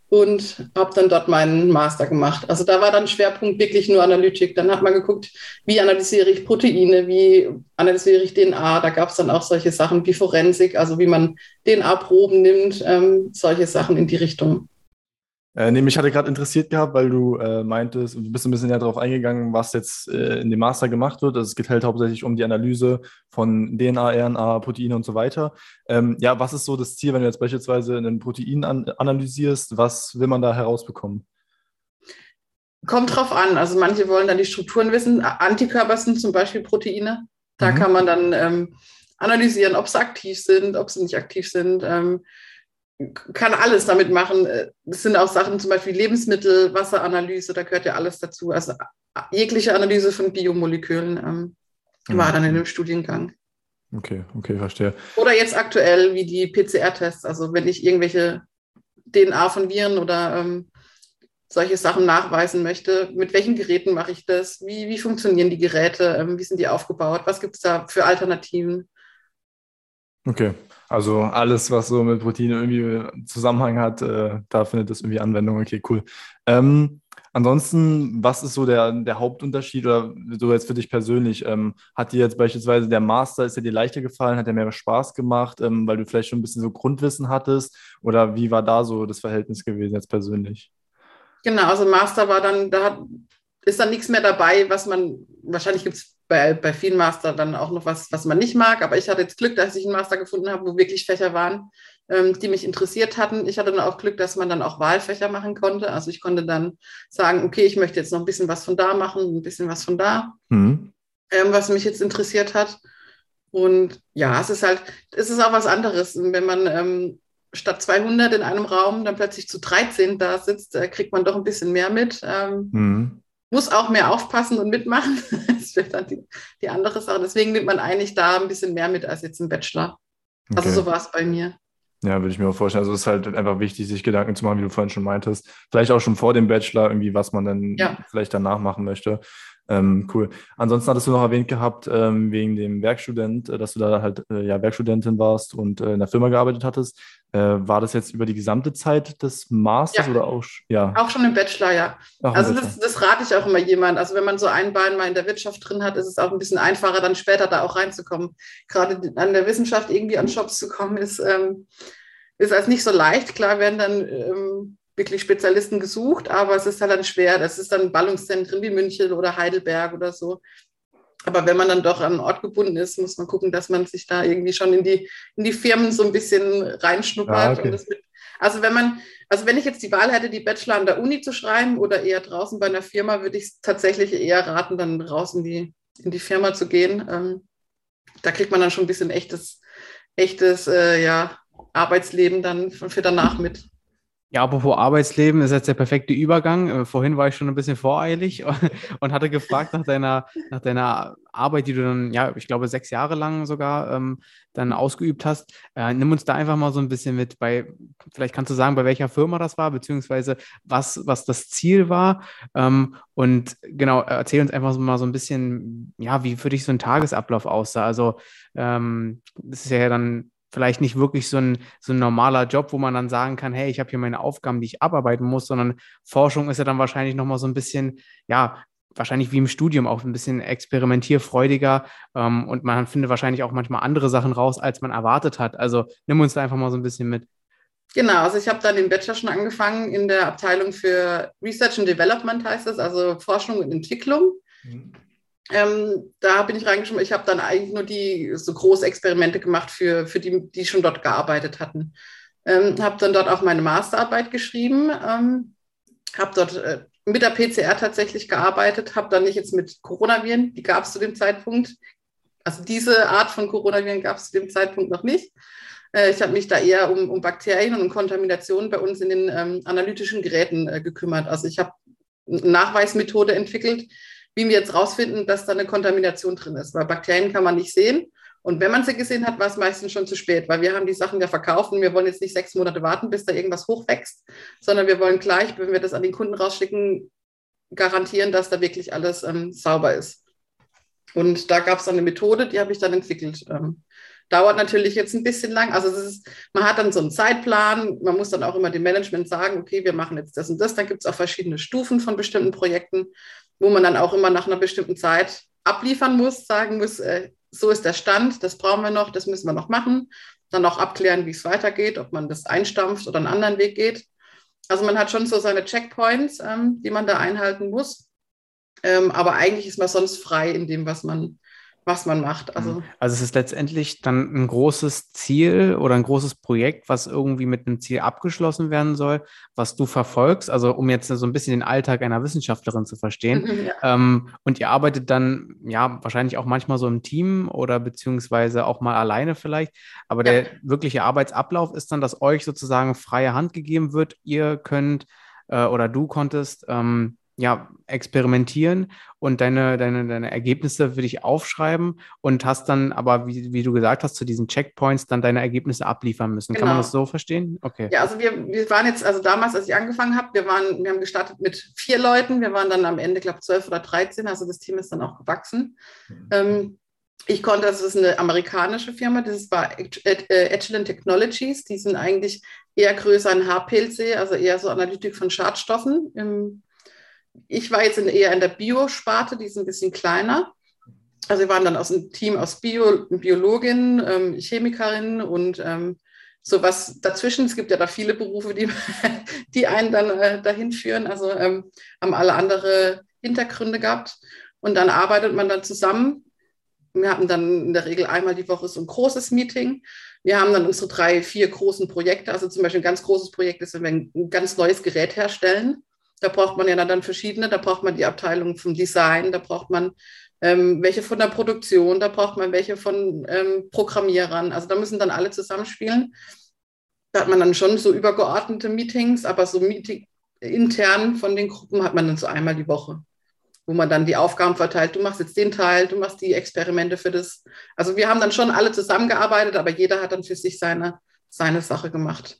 [SPEAKER 3] und habe dann dort meinen Master gemacht. Also da war dann Schwerpunkt wirklich nur Analytik. Dann hat man geguckt, wie analysiere ich Proteine, wie analysiere ich DNA. Da gab es dann auch solche Sachen wie Forensik, also wie man DNA-Proben nimmt, ähm, solche Sachen in die Richtung.
[SPEAKER 1] Äh, nee, mich hatte gerade interessiert gehabt, weil du äh, meintest, du bist ein bisschen näher darauf eingegangen, was jetzt äh, in dem Master gemacht wird. Also es geht halt hauptsächlich um die Analyse von DNA, RNA, Proteine und so weiter. Ähm, ja, was ist so das Ziel, wenn du jetzt beispielsweise ein Protein an analysierst? Was will man da herausbekommen?
[SPEAKER 3] Kommt drauf an. Also manche wollen dann die Strukturen wissen. Antikörper sind zum Beispiel Proteine. Da mhm. kann man dann ähm, analysieren, ob sie aktiv sind, ob sie nicht aktiv sind. Ähm, kann alles damit machen. Das sind auch Sachen, zum Beispiel Lebensmittel, Wasseranalyse, da gehört ja alles dazu. Also jegliche Analyse von Biomolekülen ähm, mhm. war dann in dem Studiengang.
[SPEAKER 1] Okay, okay, verstehe.
[SPEAKER 3] Oder jetzt aktuell wie die PCR-Tests, also wenn ich irgendwelche DNA von Viren oder ähm, solche Sachen nachweisen möchte, mit welchen Geräten mache ich das? Wie, wie funktionieren die Geräte? Ähm, wie sind die aufgebaut? Was gibt es da für Alternativen?
[SPEAKER 1] Okay, also alles, was so mit Proteinen irgendwie Zusammenhang hat, äh, da findet es irgendwie Anwendung. Okay, cool. Ähm, ansonsten, was ist so der, der Hauptunterschied oder so jetzt für dich persönlich? Ähm, hat dir jetzt beispielsweise der Master, ist der dir leichter gefallen? Hat der mehr Spaß gemacht, ähm, weil du vielleicht schon ein bisschen so Grundwissen hattest? Oder wie war da so das Verhältnis gewesen jetzt persönlich?
[SPEAKER 3] Genau, also Master war dann, da hat, ist dann nichts mehr dabei, was man, wahrscheinlich gibt es bei, bei vielen Master dann auch noch was, was man nicht mag. Aber ich hatte jetzt Glück, dass ich einen Master gefunden habe, wo wirklich Fächer waren, ähm, die mich interessiert hatten. Ich hatte dann auch Glück, dass man dann auch Wahlfächer machen konnte. Also ich konnte dann sagen, okay, ich möchte jetzt noch ein bisschen was von da machen, ein bisschen was von da, mhm. ähm, was mich jetzt interessiert hat. Und ja, es ist halt, es ist auch was anderes, wenn man ähm, statt 200 in einem Raum dann plötzlich zu 13 da sitzt, äh, kriegt man doch ein bisschen mehr mit. Ähm, mhm. Muss auch mehr aufpassen und mitmachen. das wird dann die, die, andere Sache. Deswegen nimmt man eigentlich da ein bisschen mehr mit als jetzt im Bachelor. Also okay. Also so war es bei mir.
[SPEAKER 1] Ja, würde ich mir auch vorstellen. Also es ist halt einfach wichtig, sich Gedanken zu machen, wie du vorhin schon meintest. Vielleicht auch schon vor dem Bachelor, irgendwie, was man dann ja. vielleicht danach machen möchte. Ähm, cool. Ansonsten hattest du noch erwähnt gehabt, ähm, wegen dem Werkstudent, äh, dass du da halt äh, ja Werkstudentin warst und äh, in der Firma gearbeitet hattest. Äh, war das jetzt über die gesamte Zeit des Masters
[SPEAKER 3] ja.
[SPEAKER 1] oder auch?
[SPEAKER 3] Ja. Auch schon im Bachelor, ja. Auch also Bachelor. Das, das, rate ich auch immer jemand. Also wenn man so ein Bein mal in der Wirtschaft drin hat, ist es auch ein bisschen einfacher, dann später da auch reinzukommen. Gerade an der Wissenschaft irgendwie an Jobs zu kommen, ist, ähm, ist als nicht so leicht. Klar werden dann ähm, wirklich Spezialisten gesucht, aber es ist halt dann schwer. Das ist dann Ballungszentren wie München oder Heidelberg oder so. Aber wenn man dann doch an einen Ort gebunden ist, muss man gucken, dass man sich da irgendwie schon in die, in die Firmen so ein bisschen reinschnuppert. Ah, okay. mit, also wenn man, also wenn ich jetzt die Wahl hätte, die Bachelor an der Uni zu schreiben oder eher draußen bei einer Firma, würde ich tatsächlich eher raten, dann raus in die, in die Firma zu gehen. Ähm, da kriegt man dann schon ein bisschen echtes, echtes äh, ja, Arbeitsleben dann für danach mit.
[SPEAKER 2] Ja, apropos Arbeitsleben ist jetzt der perfekte Übergang. Äh, vorhin war ich schon ein bisschen voreilig und hatte gefragt nach deiner, nach deiner Arbeit, die du dann, ja, ich glaube, sechs Jahre lang sogar ähm, dann ausgeübt hast. Äh, nimm uns da einfach mal so ein bisschen mit bei, vielleicht kannst du sagen, bei welcher Firma das war, beziehungsweise was, was das Ziel war. Ähm, und genau, erzähl uns einfach mal so ein bisschen, ja, wie für dich so ein Tagesablauf aussah. Also, ähm, das ist ja dann vielleicht nicht wirklich so ein, so ein normaler Job, wo man dann sagen kann, hey, ich habe hier meine Aufgaben, die ich abarbeiten muss, sondern Forschung ist ja dann wahrscheinlich nochmal so ein bisschen, ja, wahrscheinlich wie im Studium auch ein bisschen experimentierfreudiger ähm, und man findet wahrscheinlich auch manchmal andere Sachen raus, als man erwartet hat. Also nimm uns da einfach mal so ein bisschen mit.
[SPEAKER 3] Genau, also ich habe dann den Bachelor schon angefangen in der Abteilung für Research and Development heißt es, also Forschung und Entwicklung. Mhm. Ähm, da bin ich reingeschrieben. Ich habe dann eigentlich nur die so große Experimente gemacht für, für die, die schon dort gearbeitet hatten. Ähm, habe dann dort auch meine Masterarbeit geschrieben, ähm, habe dort äh, mit der PCR tatsächlich gearbeitet, habe dann nicht jetzt mit Coronaviren, die gab es zu dem Zeitpunkt. Also diese Art von Coronaviren gab es zu dem Zeitpunkt noch nicht. Äh, ich habe mich da eher um, um, Bakterien und um Kontaminationen bei uns in den ähm, analytischen Geräten äh, gekümmert. Also ich habe eine Nachweismethode entwickelt, wie wir jetzt rausfinden, dass da eine Kontamination drin ist, weil Bakterien kann man nicht sehen. Und wenn man sie gesehen hat, war es meistens schon zu spät, weil wir haben die Sachen ja verkauft und wir wollen jetzt nicht sechs Monate warten, bis da irgendwas hochwächst, sondern wir wollen gleich, wenn wir das an den Kunden rausschicken, garantieren, dass da wirklich alles ähm, sauber ist. Und da gab es dann eine Methode, die habe ich dann entwickelt. Ähm, dauert natürlich jetzt ein bisschen lang. Also ist, man hat dann so einen Zeitplan. Man muss dann auch immer dem Management sagen, okay, wir machen jetzt das und das. Dann gibt es auch verschiedene Stufen von bestimmten Projekten wo man dann auch immer nach einer bestimmten Zeit abliefern muss, sagen muss, äh, so ist der Stand, das brauchen wir noch, das müssen wir noch machen. Dann auch abklären, wie es weitergeht, ob man das einstampft oder einen anderen Weg geht. Also man hat schon so seine Checkpoints, ähm, die man da einhalten muss. Ähm, aber eigentlich ist man sonst frei in dem, was man, was man macht.
[SPEAKER 2] Also, mhm. also es ist letztendlich dann ein großes Ziel oder ein großes Projekt, was irgendwie mit einem Ziel abgeschlossen werden soll, was du verfolgst, also um jetzt so ein bisschen den Alltag einer Wissenschaftlerin zu verstehen. Mhm, ja. ähm, und ihr arbeitet dann ja wahrscheinlich auch manchmal so im Team oder beziehungsweise auch mal alleine vielleicht. Aber ja. der wirkliche Arbeitsablauf ist dann, dass euch sozusagen freie Hand gegeben wird. Ihr könnt äh, oder du konntest ähm, ja, experimentieren und deine, deine, deine Ergebnisse für dich aufschreiben und hast dann aber, wie, wie du gesagt hast, zu diesen Checkpoints dann deine Ergebnisse abliefern müssen. Genau. Kann man genau. das so verstehen?
[SPEAKER 3] Okay. Ja, also wir, wir waren jetzt, also damals, als ich angefangen habe, wir waren, wir haben gestartet mit vier Leuten, wir waren dann am Ende, glaube ich, zwölf oder dreizehn, also das Team ist dann auch gewachsen. Mhm. Ähm, ich konnte, das ist eine amerikanische Firma, das war Agilent Technologies, die sind eigentlich eher größer in HPLC, also eher so Analytik von Schadstoffen im ich war jetzt in, eher in der Bio-Sparte, die ist ein bisschen kleiner. Also wir waren dann aus einem Team aus Bio, Biologin, ähm, Chemikerin und ähm, sowas dazwischen. Es gibt ja da viele Berufe, die, die einen dann äh, dahin führen. Also ähm, haben alle andere Hintergründe gehabt. Und dann arbeitet man dann zusammen. Wir hatten dann in der Regel einmal die Woche so ein großes Meeting. Wir haben dann unsere drei, vier großen Projekte. Also zum Beispiel ein ganz großes Projekt ist, wenn wir ein ganz neues Gerät herstellen. Da braucht man ja dann verschiedene, da braucht man die Abteilung vom Design, da braucht man ähm, welche von der Produktion, da braucht man welche von ähm, Programmierern. Also da müssen dann alle zusammenspielen. Da hat man dann schon so übergeordnete Meetings, aber so Meeting intern von den Gruppen hat man dann so einmal die Woche, wo man dann die Aufgaben verteilt. Du machst jetzt den Teil, du machst die Experimente für das. Also wir haben dann schon alle zusammengearbeitet, aber jeder hat dann für sich seine, seine Sache gemacht.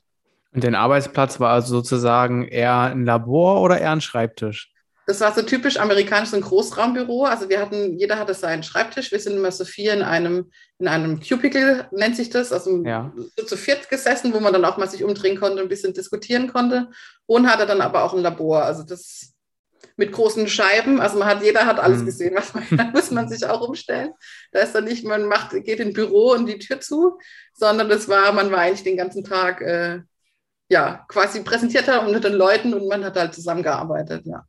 [SPEAKER 2] Und dein Arbeitsplatz war also sozusagen eher ein Labor oder eher ein Schreibtisch?
[SPEAKER 3] Das war so typisch amerikanisch, so ein Großraumbüro. Also wir hatten, jeder hatte seinen Schreibtisch. Wir sind immer so vier in einem, in einem Cubicle, nennt sich das. Also ja. so zu viert gesessen, wo man dann auch mal sich umdrehen konnte, ein bisschen diskutieren konnte. Und hatte dann aber auch ein Labor. Also das mit großen Scheiben. Also man hat, jeder hat alles mhm. gesehen, was man, da muss man sich auch umstellen. Da ist dann nicht, man macht, geht in Büro und die Tür zu, sondern das war, man war eigentlich den ganzen Tag, äh, ja, quasi präsentiert hat unter den Leuten und man hat halt zusammengearbeitet, ja.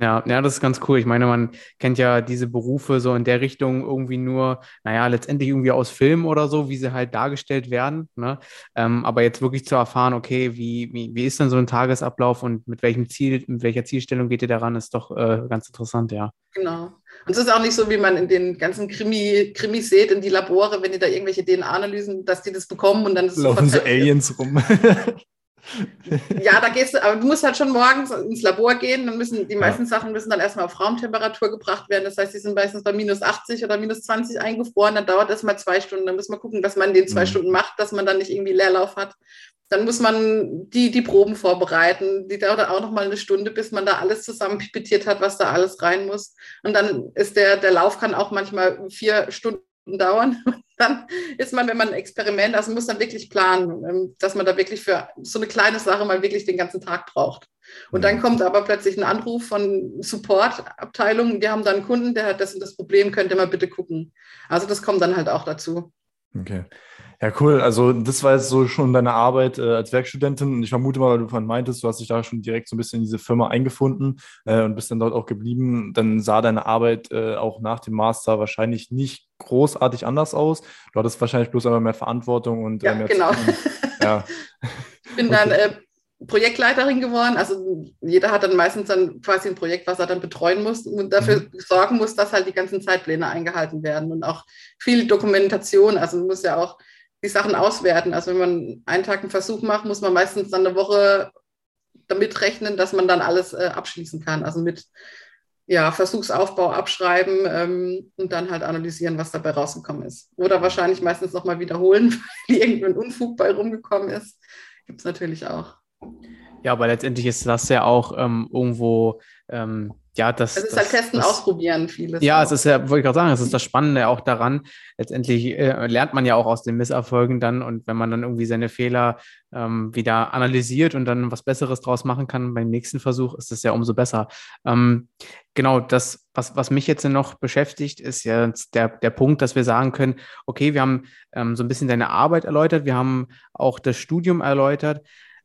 [SPEAKER 2] Ja, ja, das ist ganz cool. Ich meine, man kennt ja diese Berufe so in der Richtung irgendwie nur, naja, letztendlich irgendwie aus Filmen oder so, wie sie halt dargestellt werden. Ne? Ähm, aber jetzt wirklich zu erfahren, okay, wie, wie, wie ist denn so ein Tagesablauf und mit welchem Ziel, mit welcher Zielstellung geht ihr daran, ist doch äh, ganz interessant, ja.
[SPEAKER 3] Genau. Und es ist auch nicht so, wie man in den ganzen Krimi, Krimis sieht, in die Labore, wenn die da irgendwelche DNA-Analysen, dass die das bekommen und dann
[SPEAKER 1] laufen so Aliens rum.
[SPEAKER 3] ja, da gehst du, aber du musst halt schon morgens ins Labor gehen. Dann müssen die meisten ja. Sachen müssen dann erstmal auf Raumtemperatur gebracht werden. Das heißt, die sind meistens bei minus 80 oder minus 20 eingefroren. Dann dauert das mal zwei Stunden. Dann muss man gucken, was man in den zwei mhm. Stunden macht, dass man dann nicht irgendwie Leerlauf hat. Dann muss man die, die Proben vorbereiten. Die dauert auch noch mal eine Stunde, bis man da alles zusammen pipettiert hat, was da alles rein muss. Und dann ist der, der Lauf kann auch manchmal vier Stunden dauern. Dann ist man, wenn man ein Experiment, also muss dann wirklich planen, ähm, dass man da wirklich für so eine kleine Sache mal wirklich den ganzen Tag braucht. Und dann mhm. kommt aber plötzlich ein Anruf von Supportabteilung, wir haben da einen Kunden, der hat das und das Problem, könnt ihr mal bitte gucken. Also das kommt dann halt auch dazu.
[SPEAKER 1] Okay. Ja, cool. Also das war jetzt so schon deine Arbeit äh, als Werkstudentin. Und ich vermute mal, weil du vorhin meintest, du hast dich da schon direkt so ein bisschen in diese Firma eingefunden äh, und bist dann dort auch geblieben. Dann sah deine Arbeit äh, auch nach dem Master wahrscheinlich nicht großartig anders aus. Du hattest wahrscheinlich bloß einmal mehr Verantwortung und
[SPEAKER 3] ja,
[SPEAKER 1] mehr
[SPEAKER 3] genau. ja. Ich bin okay. dann äh, Projektleiterin geworden. Also jeder hat dann meistens dann quasi ein Projekt, was er dann betreuen muss und dafür mhm. sorgen muss, dass halt die ganzen Zeitpläne eingehalten werden und auch viel Dokumentation. Also muss ja auch die Sachen auswerten. Also wenn man einen Tag einen Versuch macht, muss man meistens dann eine Woche damit rechnen, dass man dann alles äh, abschließen kann. Also mit ja, Versuchsaufbau abschreiben ähm, und dann halt analysieren, was dabei rausgekommen ist. Oder wahrscheinlich meistens nochmal wiederholen, weil irgendein Unfug bei rumgekommen ist. Gibt es natürlich auch.
[SPEAKER 2] Ja, aber letztendlich ist das ja auch ähm, irgendwo ähm, ja, das,
[SPEAKER 3] es ist
[SPEAKER 2] das,
[SPEAKER 3] halt testen,
[SPEAKER 2] das,
[SPEAKER 3] ausprobieren, vieles.
[SPEAKER 2] Ja, auch. es ist ja, wollte ich gerade sagen, es ist das Spannende auch daran. Letztendlich äh, lernt man ja auch aus den Misserfolgen dann und wenn man dann irgendwie seine Fehler ähm, wieder analysiert und dann was Besseres draus machen kann beim nächsten Versuch, ist das ja umso besser. Ähm, genau, das, was, was mich jetzt noch beschäftigt, ist ja der, der Punkt, dass wir sagen können, okay, wir haben ähm, so ein bisschen deine Arbeit erläutert, wir haben auch das Studium erläutert.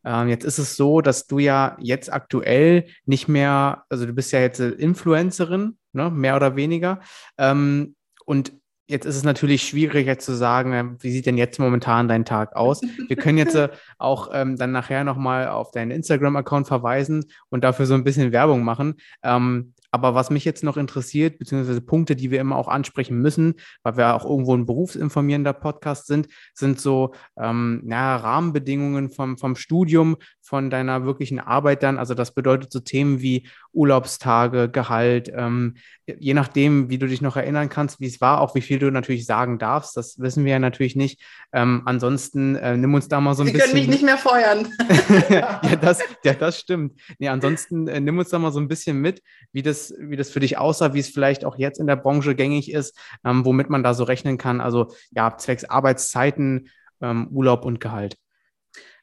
[SPEAKER 2] Ähm, jetzt ist es so, dass du ja jetzt aktuell nicht mehr, also du bist ja jetzt Influencerin, ne, mehr oder weniger. Ähm, und Jetzt ist es natürlich schwierig jetzt zu sagen, äh, wie sieht denn jetzt momentan dein Tag aus? Wir können jetzt äh, auch ähm, dann nachher nochmal auf deinen Instagram-Account verweisen und dafür so ein bisschen Werbung machen. Ähm, aber was mich jetzt noch interessiert, beziehungsweise Punkte, die wir immer auch ansprechen müssen, weil wir auch irgendwo ein berufsinformierender Podcast sind, sind so ähm, ja, Rahmenbedingungen vom, vom Studium, von deiner wirklichen Arbeit dann. Also das bedeutet so Themen wie Urlaubstage, Gehalt, ähm, je nachdem, wie du dich noch erinnern kannst, wie es war, auch wie viel du natürlich sagen darfst. Das wissen wir ja natürlich nicht. Ähm, ansonsten äh, nimm uns da mal so ein
[SPEAKER 3] Sie
[SPEAKER 2] bisschen.
[SPEAKER 3] Sie können mich nicht mehr feuern.
[SPEAKER 2] ja, das, ja, das stimmt. Nee, ansonsten äh, nimm uns da mal so ein bisschen mit, wie das, wie das für dich aussah, wie es vielleicht auch jetzt in der Branche gängig ist, ähm, womit man da so rechnen kann. Also ja, zwecks Arbeitszeiten, ähm, Urlaub und Gehalt.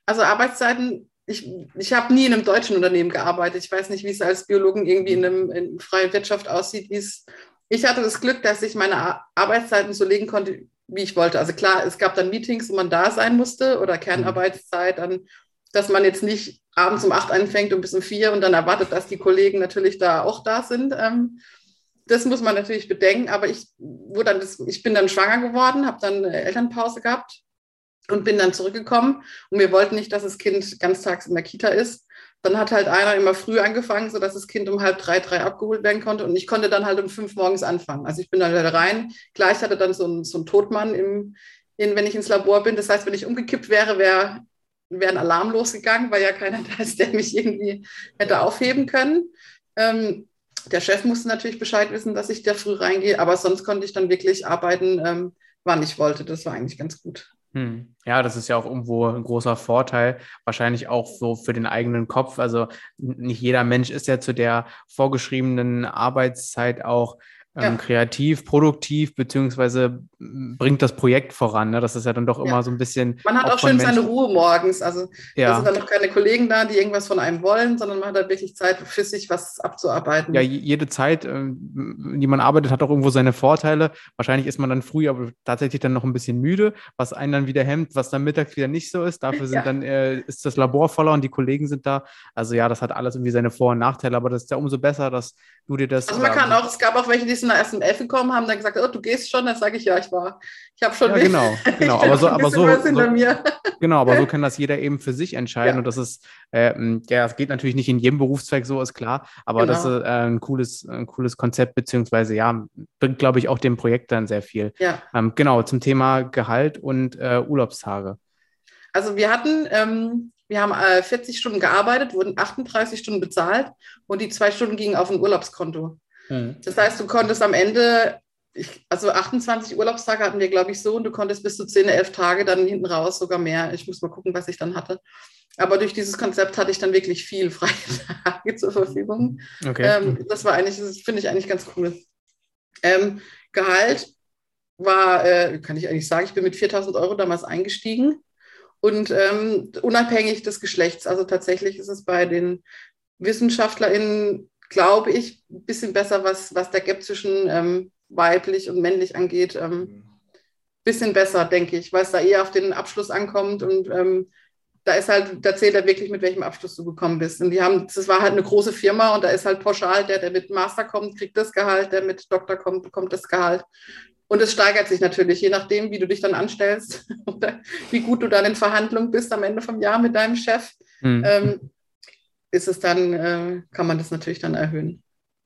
[SPEAKER 3] Also Arbeitszeiten ich, ich habe nie in einem deutschen Unternehmen gearbeitet. Ich weiß nicht, wie es als Biologen irgendwie in, einem, in freier Wirtschaft aussieht. ich hatte das Glück, dass ich meine Arbeitszeiten so legen konnte, wie ich wollte. Also klar, es gab dann Meetings, wo man da sein musste oder Kernarbeitszeit, dann, dass man jetzt nicht abends um acht anfängt und bis um vier und dann erwartet, dass die Kollegen natürlich da auch da sind. Ähm, das muss man natürlich bedenken. Aber ich, wo dann ich bin dann schwanger geworden, habe dann Elternpause gehabt und bin dann zurückgekommen. Und wir wollten nicht, dass das Kind ganztags in der Kita ist. Dann hat halt einer immer früh angefangen, sodass das Kind um halb drei, drei abgeholt werden konnte. Und ich konnte dann halt um fünf morgens anfangen. Also ich bin dann wieder rein. Gleich hatte dann so ein, so ein Todmann, im, in, wenn ich ins Labor bin. Das heißt, wenn ich umgekippt wäre, wäre wäre ein Alarm losgegangen, weil ja keiner da ist, der mich irgendwie hätte aufheben können. Ähm, der Chef musste natürlich Bescheid wissen, dass ich da früh reingehe, aber sonst konnte ich dann wirklich arbeiten, ähm, wann ich wollte. Das war eigentlich ganz gut.
[SPEAKER 2] Hm. Ja, das ist ja auch irgendwo ein großer Vorteil, wahrscheinlich auch so für den eigenen Kopf. Also nicht jeder Mensch ist ja zu der vorgeschriebenen Arbeitszeit auch ja. ähm, kreativ, produktiv, beziehungsweise bringt das Projekt voran. Ne? Das ist ja dann doch immer ja. so ein bisschen.
[SPEAKER 3] Man hat auch, auch schön seine Ruhe morgens. Also ja. da sind dann noch keine Kollegen da, die irgendwas von einem wollen, sondern man hat da wirklich Zeit für sich, was abzuarbeiten.
[SPEAKER 2] Ja, jede Zeit, äh, die man arbeitet, hat auch irgendwo seine Vorteile. Wahrscheinlich ist man dann früh, aber tatsächlich dann noch ein bisschen müde, was einen dann wieder hemmt, was dann mittags wieder nicht so ist. Dafür sind ja. dann äh, ist das Labor voller und die Kollegen sind da. Also ja, das hat alles irgendwie seine Vor- und Nachteile, aber das ist ja umso besser, dass du dir das.
[SPEAKER 3] Also man kann auch, es gab auch welche, die sind erst um elf gekommen, haben dann gesagt, oh, du gehst schon, dann sage ich, ja, ich war, ich habe schon.
[SPEAKER 2] Ja, genau, genau, aber so, aber so, so genau, aber so kann das jeder eben für sich entscheiden ja. und das ist, äh, ja, es geht natürlich nicht in jedem Berufszweig so, ist klar, aber genau. das ist äh, ein cooles, ein cooles Konzept beziehungsweise ja, bringt, glaube ich, auch dem Projekt dann sehr viel.
[SPEAKER 3] Ja.
[SPEAKER 2] Ähm, genau, zum Thema Gehalt und äh, Urlaubstage.
[SPEAKER 3] Also wir hatten ähm, wir haben äh, 40 Stunden gearbeitet, wurden 38 Stunden bezahlt und die zwei Stunden gingen auf ein Urlaubskonto. Mhm. Das heißt, du konntest am Ende, ich, also 28 Urlaubstage hatten wir, glaube ich, so und du konntest bis zu 10, 11 Tage dann hinten raus sogar mehr. Ich muss mal gucken, was ich dann hatte. Aber durch dieses Konzept hatte ich dann wirklich viel freie Tage zur Verfügung. Okay. Ähm, das war eigentlich, das finde ich eigentlich ganz cool. Ähm, Gehalt war, äh, kann ich eigentlich sagen, ich bin mit 4000 Euro damals eingestiegen und ähm, unabhängig des Geschlechts. Also tatsächlich ist es bei den WissenschaftlerInnen, glaube ich, ein bisschen besser, was, was der Gap zwischen ähm, weiblich und männlich angeht. Ähm, bisschen besser, denke ich, weil es da eher auf den Abschluss ankommt und ähm, da ist halt, da zählt er wirklich, mit welchem Abschluss du gekommen bist. Und die haben, das war halt eine große Firma und da ist halt pauschal, der, der mit Master kommt, kriegt das Gehalt, der mit Doktor kommt, bekommt das Gehalt. Und es steigert sich natürlich, je nachdem, wie du dich dann anstellst oder wie gut du dann in Verhandlungen bist am Ende vom Jahr mit deinem Chef, mhm. ähm, ist es dann, äh, kann man das natürlich dann erhöhen.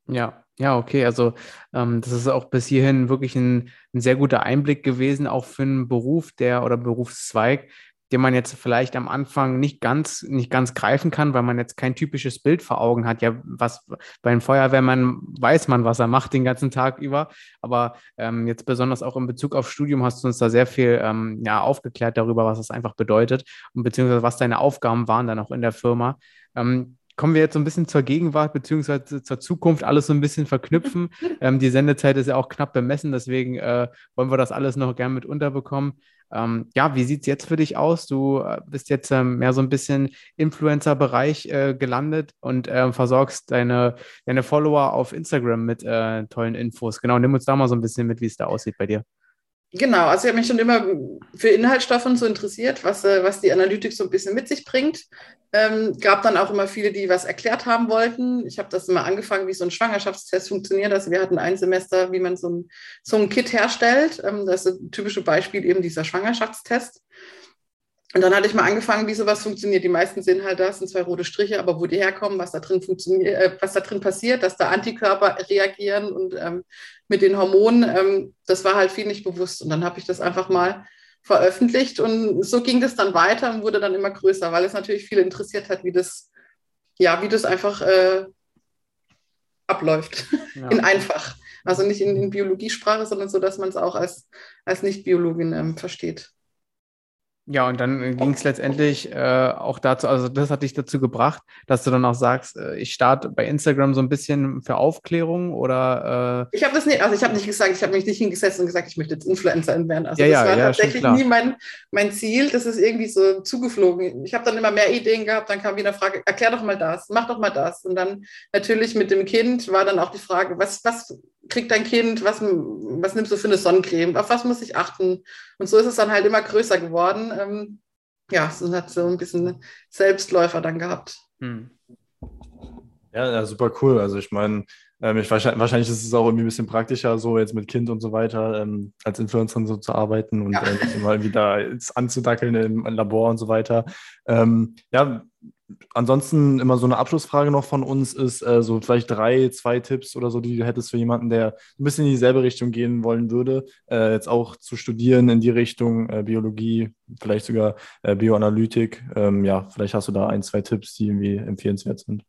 [SPEAKER 2] Ja, ja, okay. Also ähm, das ist auch bis hierhin wirklich ein, ein, sehr guter Einblick gewesen, auch für einen Beruf, der oder Berufszweig, den man jetzt vielleicht am Anfang nicht ganz, nicht ganz greifen kann, weil man jetzt kein typisches Bild vor Augen hat. Ja, was bei einem Feuerwehrmann weiß man, was er macht den ganzen Tag über. Aber ähm, jetzt besonders auch in Bezug auf Studium hast du uns da sehr viel ähm, ja, aufgeklärt darüber, was das einfach bedeutet und beziehungsweise was deine Aufgaben waren dann auch in der Firma. Ähm, kommen wir jetzt so ein bisschen zur Gegenwart beziehungsweise zur Zukunft, alles so ein bisschen verknüpfen. ähm, die Sendezeit ist ja auch knapp bemessen, deswegen äh, wollen wir das alles noch gern mit unterbekommen. Ähm, ja, wie sieht es jetzt für dich aus? Du äh, bist jetzt ähm, mehr so ein bisschen Influencer-Bereich äh, gelandet und äh, versorgst deine, deine Follower auf Instagram mit äh, tollen Infos. Genau, nimm uns da mal so ein bisschen mit, wie es da aussieht bei dir.
[SPEAKER 3] Genau, also ich habe mich schon immer für Inhaltsstoffe so interessiert, was, äh, was die Analytik so ein bisschen mit sich bringt. Ähm, gab dann auch immer viele, die was erklärt haben wollten. Ich habe das immer angefangen, wie so ein Schwangerschaftstest funktioniert. Also wir hatten ein Semester, wie man so ein, so ein Kit herstellt. Ähm, das ist ein typisches Beispiel eben dieser Schwangerschaftstest. Und dann hatte ich mal angefangen, wie sowas funktioniert. Die meisten sehen halt, da sind zwei rote Striche, aber wo die herkommen, was da drin funktioniert, äh, was da drin passiert, dass da Antikörper reagieren und ähm, mit den Hormonen, ähm, das war halt viel nicht bewusst. Und dann habe ich das einfach mal veröffentlicht und so ging das dann weiter und wurde dann immer größer, weil es natürlich viele interessiert hat, wie das, ja, wie das einfach äh, abläuft. Ja. In einfach. Also nicht in, in, Biologiesprache, sondern so, dass man es auch als, als Nicht-Biologin ähm, versteht.
[SPEAKER 2] Ja, und dann ging es letztendlich äh, auch dazu, also das hat dich dazu gebracht, dass du dann auch sagst, äh, ich starte bei Instagram so ein bisschen für Aufklärung oder
[SPEAKER 3] äh Ich habe das nicht, also ich habe nicht gesagt, ich habe mich nicht hingesetzt und gesagt, ich möchte jetzt Influencerin werden. Also
[SPEAKER 2] ja,
[SPEAKER 3] das
[SPEAKER 2] ja,
[SPEAKER 3] war
[SPEAKER 2] ja,
[SPEAKER 3] tatsächlich nie mein, mein Ziel. Das ist irgendwie so zugeflogen. Ich habe dann immer mehr Ideen gehabt, dann kam wieder eine Frage, erklär doch mal das, mach doch mal das. Und dann natürlich mit dem Kind war dann auch die Frage, was, was kriegt dein Kind, was, was nimmst du für eine Sonnencreme, auf was muss ich achten? Und so ist es dann halt immer größer geworden. Ähm, ja, es hat so ein bisschen Selbstläufer dann gehabt. Hm.
[SPEAKER 1] Ja, ja, super cool. Also ich meine, ähm, ich, wahrscheinlich, wahrscheinlich, ist es auch irgendwie ein bisschen praktischer, so jetzt mit Kind und so weiter, ähm, als Influencerin so zu arbeiten und ja. äh, mal wieder anzudackeln im Labor und so weiter. Ähm, ja, ansonsten immer so eine Abschlussfrage noch von uns ist, äh, so vielleicht drei, zwei Tipps oder so, die du hättest für jemanden, der ein bisschen in dieselbe Richtung gehen wollen würde, äh, jetzt auch zu studieren in die Richtung äh, Biologie, vielleicht sogar äh, Bioanalytik. Ähm, ja, vielleicht hast du da ein, zwei Tipps, die irgendwie empfehlenswert sind.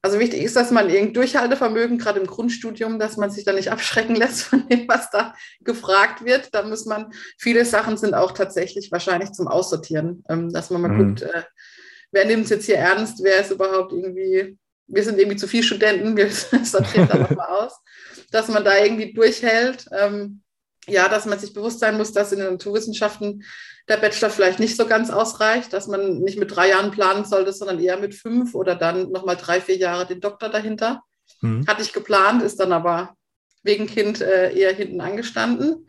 [SPEAKER 3] Also wichtig ist, dass man irgendein Durchhaltevermögen, gerade im Grundstudium, dass man sich da nicht abschrecken lässt von dem, was da gefragt wird. Da muss man, viele Sachen sind auch tatsächlich wahrscheinlich zum Aussortieren, ähm, dass man mal mhm. guckt, äh, wer nimmt es jetzt hier ernst, wer ist überhaupt irgendwie, wir sind irgendwie zu viele Studenten, wir sortieren da nochmal aus, dass man da irgendwie durchhält. Ähm, ja, dass man sich bewusst sein muss, dass in den Naturwissenschaften der Bachelor vielleicht nicht so ganz ausreicht, dass man nicht mit drei Jahren planen sollte, sondern eher mit fünf oder dann nochmal drei, vier Jahre den Doktor dahinter. Mhm. Hatte ich geplant, ist dann aber wegen Kind äh, eher hinten angestanden.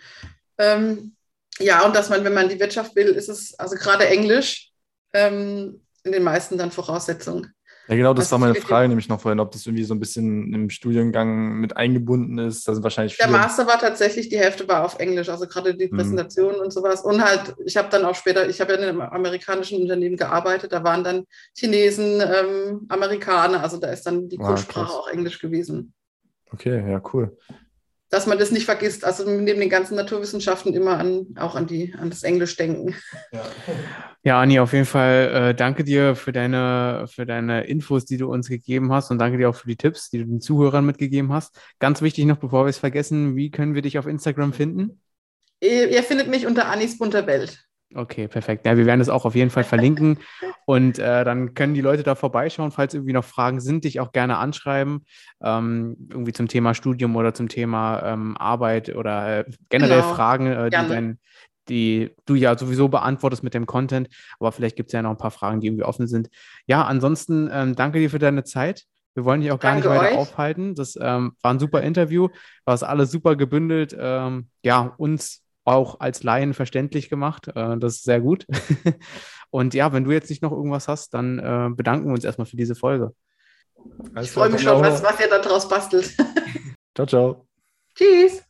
[SPEAKER 3] Ähm, ja, und dass man, wenn man die Wirtschaft will, ist es, also gerade Englisch, ähm, in den meisten dann Voraussetzungen.
[SPEAKER 1] Ja, genau, das, das war meine Frage nämlich noch vorhin, ob das irgendwie so ein bisschen im Studiengang mit eingebunden ist. Da sind wahrscheinlich
[SPEAKER 3] Der Master war tatsächlich, die Hälfte war auf Englisch, also gerade die Präsentation mhm. und sowas. Und halt, ich habe dann auch später, ich habe ja in einem amerikanischen Unternehmen gearbeitet, da waren dann Chinesen, ähm, Amerikaner, also da ist dann die ah, Grundsprache ah, auch Englisch gewesen.
[SPEAKER 1] Okay, ja, cool
[SPEAKER 3] dass man das nicht vergisst. Also neben den ganzen Naturwissenschaften immer an, auch an, die, an das Englisch denken.
[SPEAKER 2] Ja, ja Anni, auf jeden Fall äh, danke dir für deine, für deine Infos, die du uns gegeben hast und danke dir auch für die Tipps, die du den Zuhörern mitgegeben hast. Ganz wichtig noch, bevor wir es vergessen, wie können wir dich auf Instagram finden?
[SPEAKER 3] Ihr, ihr findet mich unter Annis bunter Welt.
[SPEAKER 2] Okay, perfekt. Ja, wir werden es auch auf jeden Fall verlinken und äh, dann können die Leute da vorbeischauen, falls irgendwie noch Fragen sind, dich auch gerne anschreiben, ähm, irgendwie zum Thema Studium oder zum Thema ähm, Arbeit oder äh, generell genau. Fragen, äh, die, dein, die du ja sowieso beantwortest mit dem Content, aber vielleicht gibt es ja noch ein paar Fragen, die irgendwie offen sind. Ja, ansonsten ähm, danke dir für deine Zeit. Wir wollen dich auch gar Danke nicht weiter euch. aufhalten. Das ähm, war ein super Interview, war es alles super gebündelt. Ähm, ja, uns auch als Laien verständlich gemacht. Äh, das ist sehr gut. Und ja, wenn du jetzt nicht noch irgendwas hast, dann äh, bedanken wir uns erstmal für diese Folge.
[SPEAKER 3] ich freue mich schon, was, was ihr da draus bastelt.
[SPEAKER 1] ciao, ciao.
[SPEAKER 3] Tschüss.